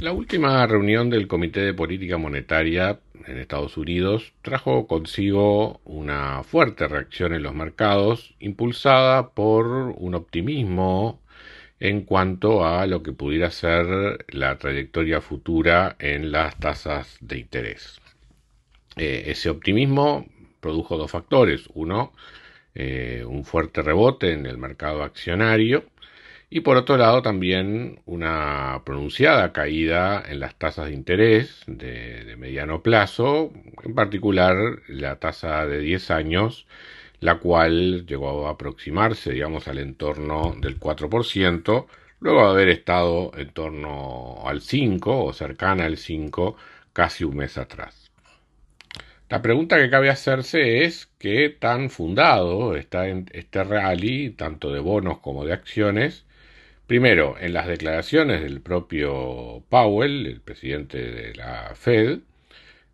La última reunión del Comité de Política Monetaria en Estados Unidos trajo consigo una fuerte reacción en los mercados, impulsada por un optimismo en cuanto a lo que pudiera ser la trayectoria futura en las tasas de interés. Eh, ese optimismo produjo dos factores. Uno, eh, un fuerte rebote en el mercado accionario y por otro lado también una pronunciada caída en las tasas de interés de, mediano plazo, en particular la tasa de 10 años, la cual llegó a aproximarse, digamos, al entorno del 4%, luego de haber estado en torno al 5 o cercana al 5 casi un mes atrás. La pregunta que cabe hacerse es qué tan fundado está este rally, tanto de bonos como de acciones, Primero, en las declaraciones del propio Powell, el presidente de la Fed,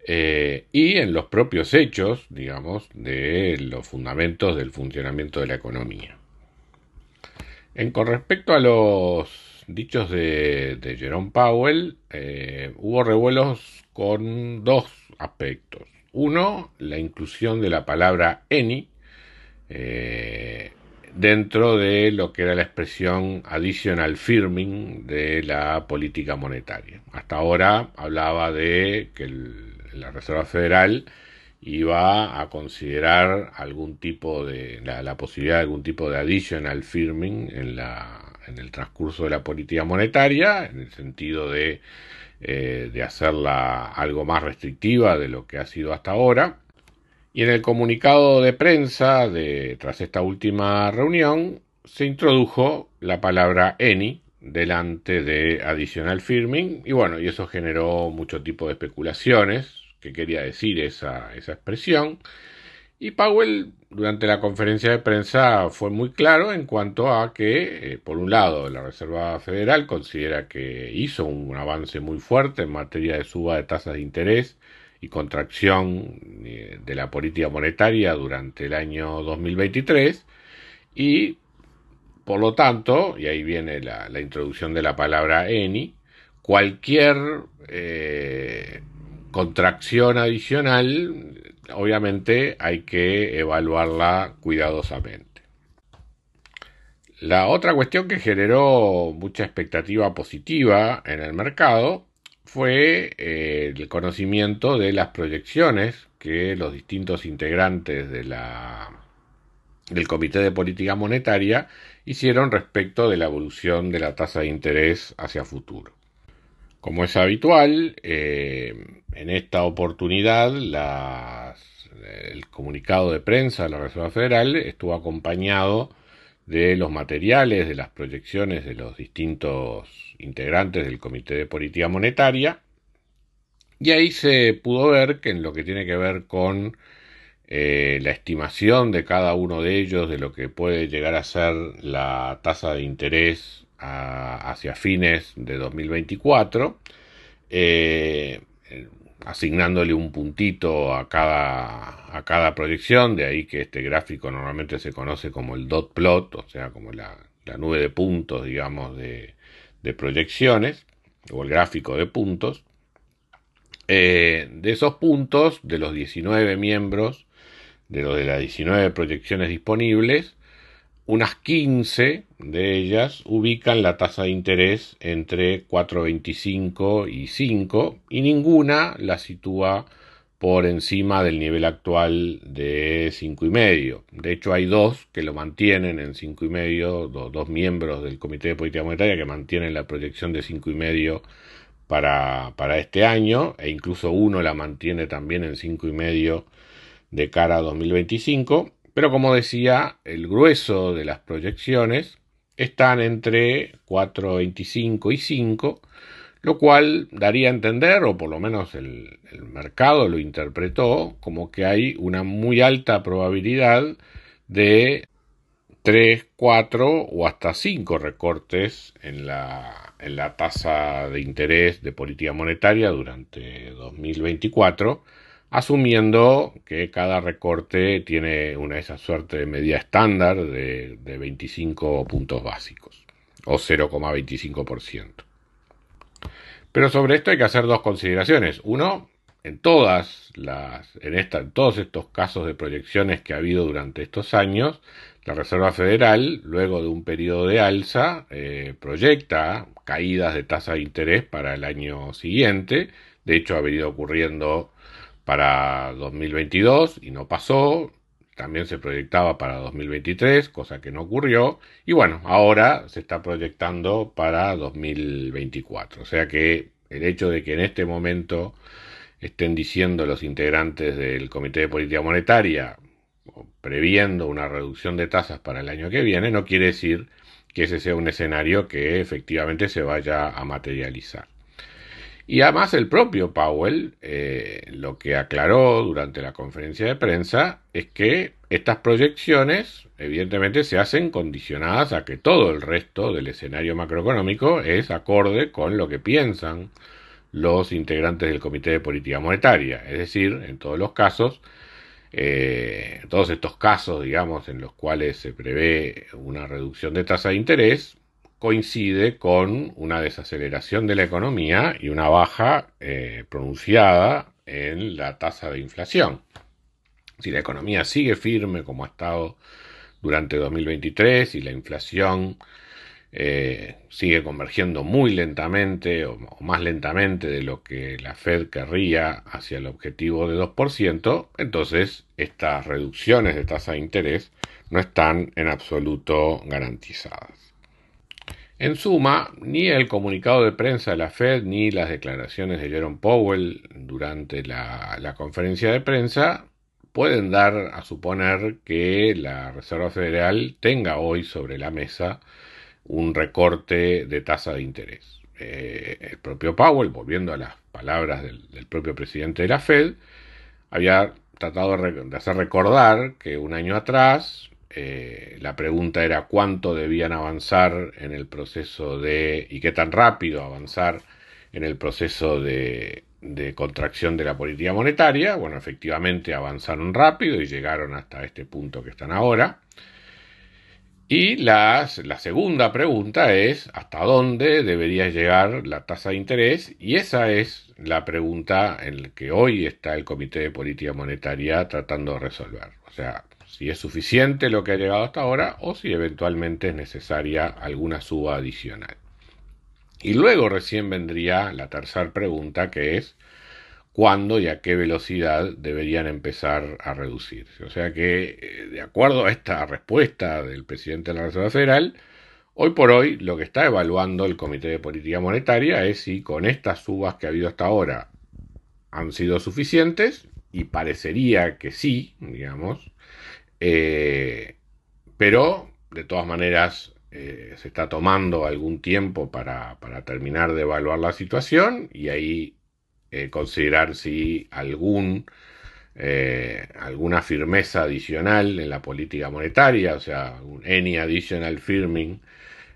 eh, y en los propios hechos, digamos, de los fundamentos del funcionamiento de la economía. En, con respecto a los dichos de, Jerome Powell, eh, hubo revuelos con dos aspectos. Uno, la inclusión de la palabra any, eh, dentro de lo que era la expresión additional firming de la política monetaria. Hasta ahora hablaba de que la Reserva Federal iba a considerar algún tipo de la, posibilidad de algún tipo de additional firming en la en el transcurso de la política monetaria en el sentido de eh, de hacerla algo más restrictiva de lo que ha sido hasta ahora y en el comunicado de prensa de, tras esta última reunión se introdujo la palabra any delante de adicional firming y bueno, y eso generó mucho tipo de especulaciones que quería decir esa, esa expresión. Y Powell durante la conferencia de prensa fue muy claro en cuanto a que, eh, por un lado, la Reserva Federal considera que hizo un avance muy fuerte en materia de suba de tasas de interés y contracción eh, de la política monetaria durante el año 2023 y por lo tanto, y ahí viene la, introducción de la palabra ENI, cualquier eh, contracción adicional, obviamente hay que evaluarla cuidadosamente. La otra cuestión que generó mucha expectativa positiva en el mercado fue eh, el conocimiento de las proyecciones que los distintos integrantes del Comité de Política Monetaria hicieron respecto de la evolución de la tasa de interés hacia futuro. Como es habitual, eh, en esta oportunidad el comunicado de prensa de la Reserva Federal estuvo acompañado de los materiales, de las proyecciones de los distintos integrantes del Comité de Política Monetaria. Y ahí se pudo ver que en lo que tiene que ver con eh, la estimación de cada uno de ellos de lo que puede llegar a ser la tasa de interés hacia fines de 2024, eh, asignándole un puntito a cada, a cada proyección, de ahí que este gráfico normalmente se conoce como el dot plot, o sea, como la, nube de puntos, digamos, de, proyecciones, o el gráfico de puntos. Eh, de esos puntos, de los 19 miembros, de los de las 19 proyecciones disponibles, unas 15 de ellas ubican la tasa de interés entre 4,25 y 5 y ninguna la sitúa por encima del nivel actual de 5,5. De hecho, hay dos que lo mantienen en 5,5, dos, dos miembros del Comité de Política Monetaria que mantienen la proyección de 5,5 para, para este año e incluso uno la mantiene también en 5,5 de cara a 2025 pero como decía, el grueso de las proyecciones están entre 4,25 y 5, lo cual daría a entender, o por lo menos el, mercado lo interpretó, como que hay una muy alta probabilidad de 3, 4 o hasta 5 recortes en la tasa de interés de política monetaria durante 2024 asumiendo que cada recorte tiene una esa suerte de medida estándar de, de 25 puntos básicos o 0,25%. Pero sobre esto hay que hacer dos consideraciones. Uno, en todas las, en, esta, en todos estos casos de proyecciones que ha habido durante estos años, la Reserva Federal, luego de un periodo de alza, eh, proyecta caídas de tasa de interés para el año siguiente. De hecho, ha venido ocurriendo para 2022 y no pasó. También se proyectaba para 2023, cosa que no ocurrió. Y bueno, ahora se está proyectando para 2024. O sea que el hecho de que en este momento estén diciendo los integrantes del Comité de Política Monetaria, previendo una reducción de tasas para el año que viene, no quiere decir que ese sea un escenario que efectivamente se vaya a materializar. Y además el propio Powell eh, lo que aclaró durante la conferencia de prensa es que estas proyecciones evidentemente se hacen condicionadas a que todo el resto del escenario macroeconómico es acorde con lo que piensan los integrantes del Comité de Política Monetaria. Es decir, en todos los casos, eh, todos estos casos, digamos, en los cuales se prevé una reducción de tasa de interés, coincide con una desaceleración de la economía y una baja eh, pronunciada en la tasa de inflación. Si la economía sigue firme como ha estado durante 2023 y la inflación eh, sigue convergiendo muy lentamente o, o, más lentamente de lo que la Fed querría hacia el objetivo de 2%, entonces estas reducciones de tasa de interés no están en absoluto garantizadas. En suma, ni el comunicado de prensa de la Fed ni las declaraciones de Jerome Powell durante la, conferencia de prensa pueden dar a suponer que la Reserva Federal tenga hoy sobre la mesa un recorte de tasa de interés. Eh, el propio Powell, volviendo a las palabras del, del, propio presidente de la Fed, había tratado de hacer recordar que un año atrás eh, la pregunta era cuánto debían avanzar en el proceso de y qué tan rápido avanzar en el proceso de, de, contracción de la política monetaria. Bueno, efectivamente avanzaron rápido y llegaron hasta este punto que están ahora. Y las, la segunda pregunta es hasta dónde debería llegar la tasa de interés y esa es la pregunta en la que hoy está el Comité de Política Monetaria tratando de resolver. O sea, si es suficiente lo que ha llegado hasta ahora o si eventualmente es necesaria alguna suba adicional. Y luego recién vendría la tercera pregunta que es cuándo y a qué velocidad deberían empezar a reducirse. O sea que, eh, de acuerdo a esta respuesta del presidente de la Reserva Federal, hoy por hoy lo que está evaluando el Comité de Política Monetaria es si con estas subas que ha habido hasta ahora han sido suficientes, y parecería que sí, digamos, eh, pero, de todas maneras, eh, se está tomando algún tiempo para, terminar de evaluar la situación y ahí eh, considerar si algún, alguna firmeza adicional en la política monetaria, o sea, un any additional firming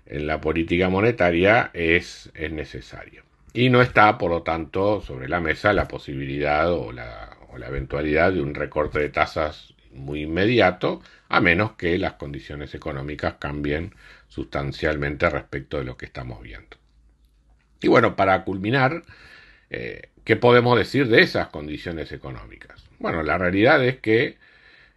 en la política monetaria es, es necesario. Y no está, por lo tanto, sobre la mesa la posibilidad o la, o la eventualidad de un recorte de tasas muy inmediato, a menos que las condiciones económicas cambien sustancialmente respecto de lo que estamos viendo. Y bueno, para culminar, eh, ¿qué podemos decir de esas condiciones económicas? Bueno, la realidad es que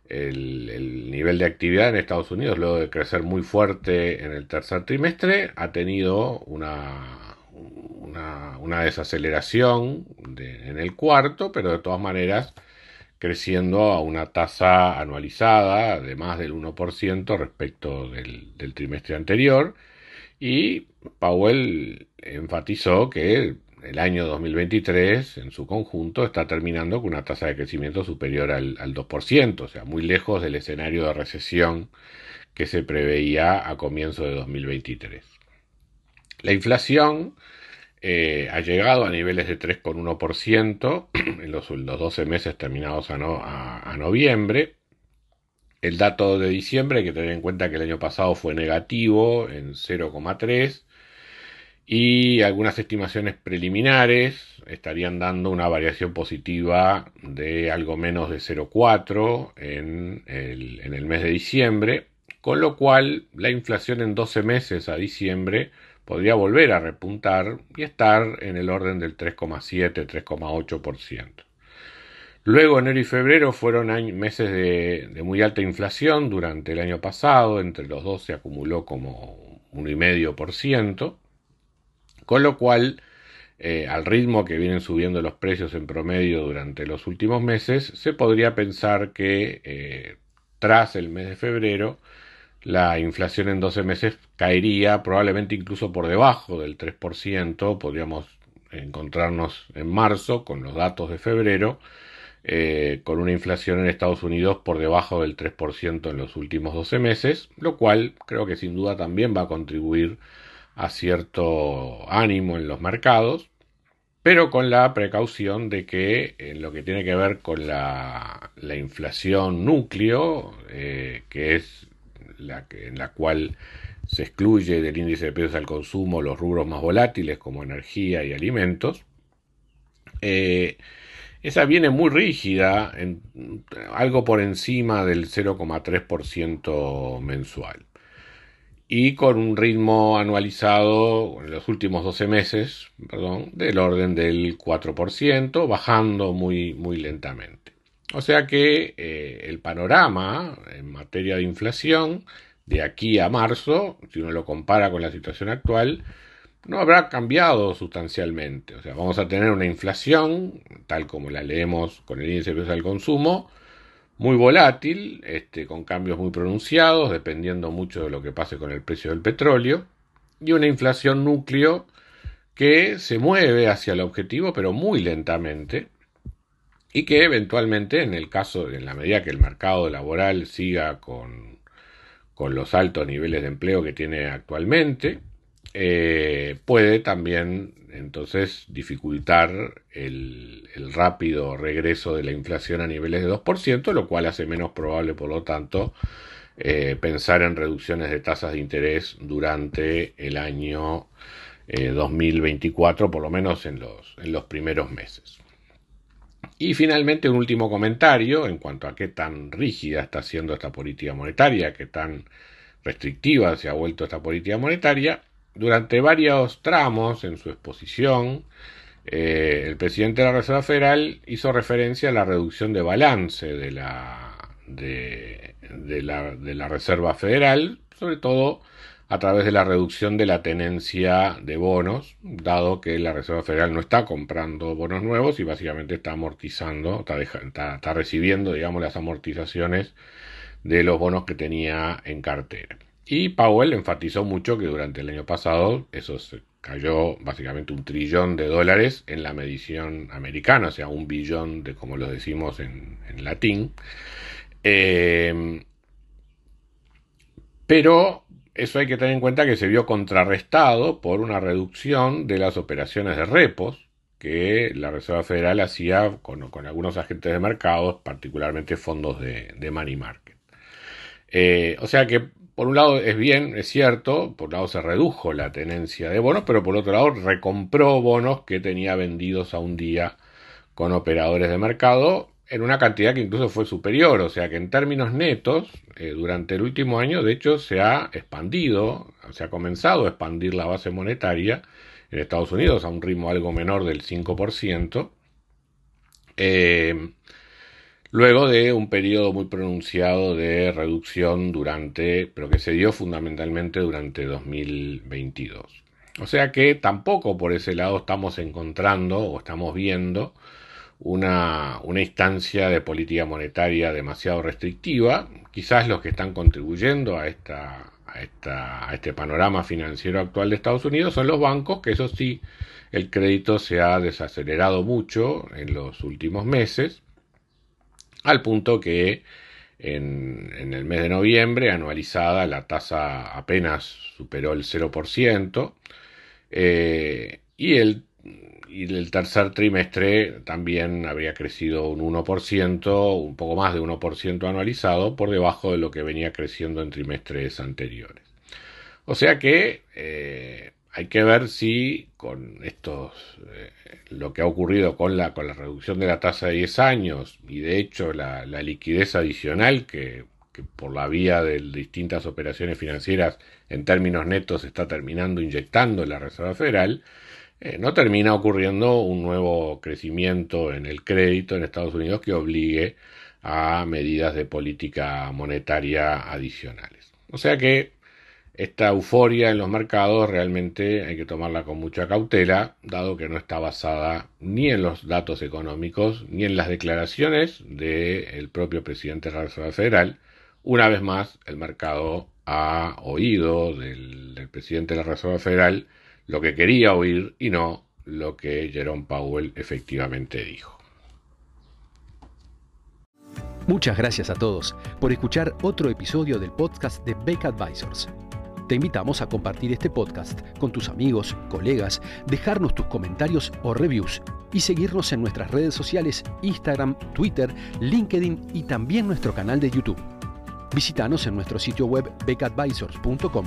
el, el, nivel de actividad en Estados Unidos, luego de crecer muy fuerte en el tercer trimestre, ha tenido una, una, desaceleración de, en el cuarto, pero de todas maneras creciendo a una tasa anualizada de más del 1% respecto del, trimestre anterior. Y Powell enfatizó que el año 2023 en su conjunto está terminando con una tasa de crecimiento superior al, al 2%, o sea, muy lejos del escenario de recesión que se preveía a comienzo de 2023. La inflación eh, ha llegado a niveles de 3,1% en los, los, 12 meses terminados a, noviembre. El dato de diciembre hay que tener en cuenta que el año pasado fue negativo en 0,3 y algunas estimaciones preliminares estarían dando una variación positiva de algo menos de 0,4 en el, en el mes de diciembre, con lo cual la inflación en 12 meses a diciembre podría volver a repuntar y estar en el orden del 3,7-3,8%. Luego enero y febrero fueron meses de, muy alta inflación durante el año pasado, entre los dos se acumuló como 1,5%, con lo cual eh, al ritmo que vienen subiendo los precios en promedio durante los últimos meses, se podría pensar que eh, tras el mes de febrero la inflación en 12 meses caería probablemente incluso por debajo del 3%, podríamos encontrarnos en marzo con los datos de febrero, eh, con una inflación en Estados Unidos por debajo del 3% en los últimos 12 meses, lo cual creo que sin duda también va a contribuir a cierto ánimo en los mercados, pero con la precaución de que en lo que tiene que ver con la, inflación núcleo, eh, que es la que, en la cual se excluye del índice de precios al consumo los rubros más volátiles como energía y alimentos. Eh, esa viene muy rígida, en, algo por encima del 0,3% mensual. Y con un ritmo anualizado en los últimos 12 meses, del orden del 4%, bajando muy, muy lentamente. O sea que eh, el panorama en materia de inflación de aquí a marzo, si uno lo compara con la situación actual, no habrá cambiado sustancialmente. O sea, vamos a tener una inflación, tal como la leemos con el índice de precios al consumo, muy volátil, este, con cambios muy pronunciados, dependiendo mucho de lo que pase con el precio del petróleo, y una inflación núcleo que se mueve hacia el objetivo, pero muy lentamente, y que eventualmente, en el caso, en la medida que el mercado laboral siga con, con los altos niveles de empleo que tiene actualmente, eh, puede también entonces dificultar el, rápido regreso de la inflación a niveles de 2%, lo cual hace menos probable, por lo tanto, eh, pensar en reducciones de tasas de interés durante el año 2024, eh, por lo menos en los, en los primeros meses. Y finalmente un último comentario en cuanto a qué tan rígida está siendo esta política monetaria, qué tan restrictiva se ha vuelto esta política monetaria. Durante varios tramos en su exposición, eh, el presidente de la Reserva Federal hizo referencia a la reducción de balance de la, de, la, de la Reserva Federal, sobre todo a través de la reducción de la tenencia de bonos, dado que la Reserva Federal no está comprando bonos nuevos y básicamente está amortizando, está, recibiendo, digamos, las amortizaciones de los bonos que tenía en cartera. Y Powell enfatizó mucho que durante el año pasado eso se cayó básicamente un trillón de dólares en la medición americana, o sea, un billón de como lo decimos en, en latín. Eh, pero eso hay que tener en cuenta que se vio contrarrestado por una reducción de las operaciones de repos que la Reserva Federal hacía con, algunos agentes de mercado, particularmente fondos de, money market. Eh, o sea que por un lado es bien, es cierto, por un lado se redujo la tenencia de bonos, pero por otro lado recompró bonos que tenía vendidos a un día con operadores de mercado en una cantidad que incluso fue superior, o sea que en términos netos, eh, durante el último año, de hecho, se ha expandido, se ha comenzado a expandir la base monetaria en Estados Unidos a un ritmo algo menor del 5%, eh, luego de un periodo muy pronunciado de reducción durante, pero que se dio fundamentalmente durante 2022. O sea que tampoco por ese lado estamos encontrando o estamos viendo una, instancia de política monetaria demasiado restrictiva. Quizás los que están contribuyendo a este panorama financiero actual de Estados Unidos son los bancos, que eso sí, el crédito se ha desacelerado mucho en los últimos meses, al punto que en, el mes de noviembre, anualizada, la tasa apenas superó el 0%, eh, y, el, y el tercer trimestre también habría crecido un 1%, un poco más de 1% anualizado, por debajo de lo que venía creciendo en trimestres anteriores. O sea que eh, hay que ver si con estos, eh, lo que ha ocurrido con la, con la reducción de la tasa de 10 años y de hecho la, liquidez adicional que, por la vía de distintas operaciones financieras en términos netos está terminando inyectando la Reserva Federal, eh, no termina ocurriendo un nuevo crecimiento en el crédito en Estados Unidos que obligue a medidas de política monetaria adicionales. O sea que esta euforia en los mercados realmente hay que tomarla con mucha cautela, dado que no está basada ni en los datos económicos ni en las declaraciones del propio presidente de la Reserva Federal. Una vez más, el mercado ha oído del, del presidente de la Reserva Federal lo que quería oír y no lo que Jerome Powell efectivamente dijo. Muchas gracias a todos por escuchar otro episodio del podcast de Beck Advisors. Te invitamos a compartir este podcast con tus amigos, colegas, dejarnos tus comentarios o reviews y seguirnos en nuestras redes sociales Instagram, Twitter, LinkedIn y también nuestro canal de YouTube. Visítanos en nuestro sitio web becadvisors.com